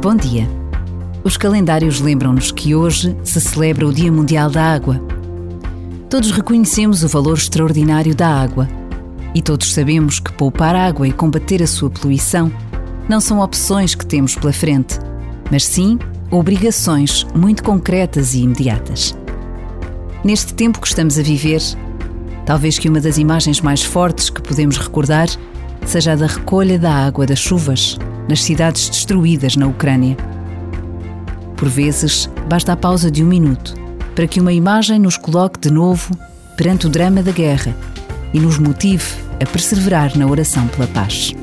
Bom dia. Os calendários lembram-nos que hoje se celebra o Dia Mundial da Água. Todos reconhecemos o valor extraordinário da água e todos sabemos que poupar água e combater a sua poluição não são opções que temos pela frente, mas sim obrigações muito concretas e imediatas. Neste tempo que estamos a viver, talvez que uma das imagens mais fortes que podemos recordar seja a da recolha da água das chuvas nas cidades destruídas na Ucrânia. Por vezes, basta a pausa de um minuto para que uma imagem nos coloque de novo perante o drama da guerra e nos motive a perseverar na oração pela paz.